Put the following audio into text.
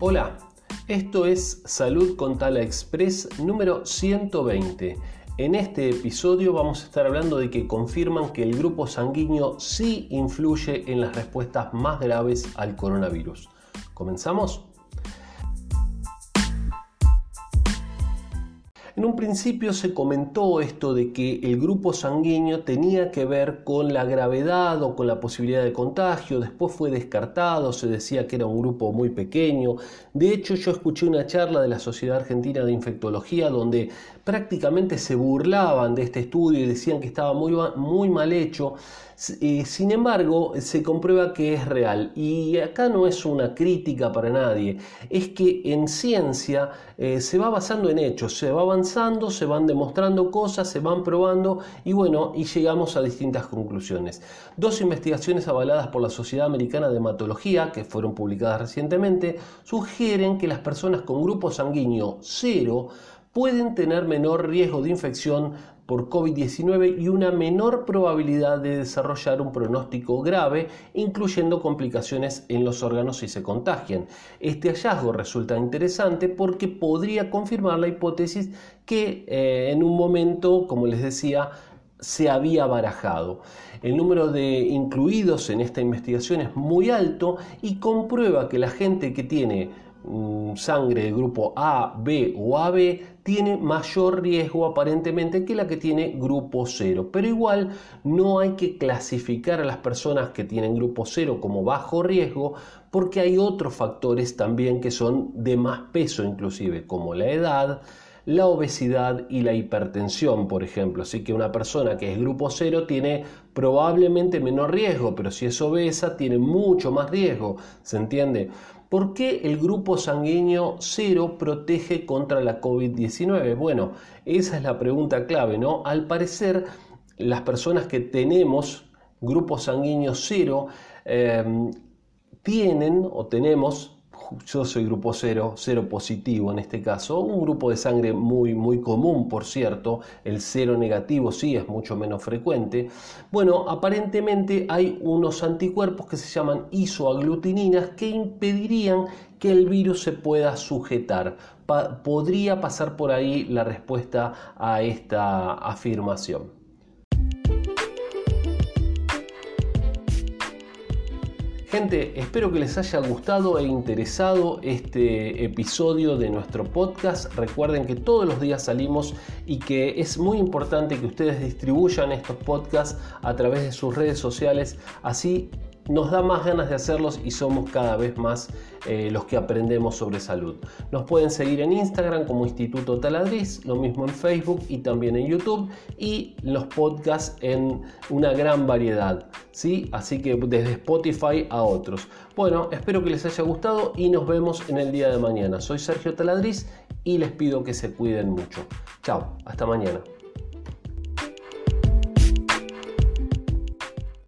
Hola, esto es Salud con Tala Express número 120. En este episodio vamos a estar hablando de que confirman que el grupo sanguíneo sí influye en las respuestas más graves al coronavirus. ¿Comenzamos? En un principio se comentó esto de que el grupo sanguíneo tenía que ver con la gravedad o con la posibilidad de contagio, después fue descartado, se decía que era un grupo muy pequeño. De hecho, yo escuché una charla de la Sociedad Argentina de Infectología donde prácticamente se burlaban de este estudio y decían que estaba muy, mal hecho. Eh, sin embargo, se comprueba que es real. Y acá no es una crítica para nadie, es que en ciencia eh, se va basando en hechos, se va avanzando, se van demostrando cosas, se van probando y bueno, y llegamos a distintas conclusiones. Dos investigaciones avaladas por la Sociedad Americana de Hematología, que fueron publicadas recientemente, sugieren que las personas con grupo sanguíneo cero pueden tener menor riesgo de infección por COVID-19 y una menor probabilidad de desarrollar un pronóstico grave, incluyendo complicaciones en los órganos si se contagian. Este hallazgo resulta interesante porque podría confirmar la hipótesis que eh, en un momento, como les decía, se había barajado. El número de incluidos en esta investigación es muy alto y comprueba que la gente que tiene sangre de grupo A, B o AB tiene mayor riesgo aparentemente que la que tiene grupo 0. Pero igual no hay que clasificar a las personas que tienen grupo 0 como bajo riesgo porque hay otros factores también que son de más peso inclusive como la edad, la obesidad y la hipertensión, por ejemplo. Así que una persona que es grupo 0 tiene probablemente menor riesgo, pero si es obesa tiene mucho más riesgo, ¿se entiende? ¿Por qué el grupo sanguíneo cero protege contra la COVID-19? Bueno, esa es la pregunta clave, ¿no? Al parecer, las personas que tenemos grupo sanguíneo cero eh, tienen o tenemos yo soy grupo cero, cero positivo en este caso, un grupo de sangre muy, muy común, por cierto, el cero negativo sí es mucho menos frecuente. Bueno, aparentemente hay unos anticuerpos que se llaman isoaglutininas que impedirían que el virus se pueda sujetar. podría pasar por ahí la respuesta a esta afirmación. Gente, espero que les haya gustado e interesado este episodio de nuestro podcast. Recuerden que todos los días salimos y que es muy importante que ustedes distribuyan estos podcasts a través de sus redes sociales. Así nos da más ganas de hacerlos y somos cada vez más eh, los que aprendemos sobre salud. Nos pueden seguir en Instagram como Instituto Taladriz, lo mismo en Facebook y también en YouTube y los podcasts en una gran variedad, ¿sí? Así que desde Spotify a otros. Bueno, espero que les haya gustado y nos vemos en el día de mañana. Soy Sergio Taladriz y les pido que se cuiden mucho. Chao, hasta mañana.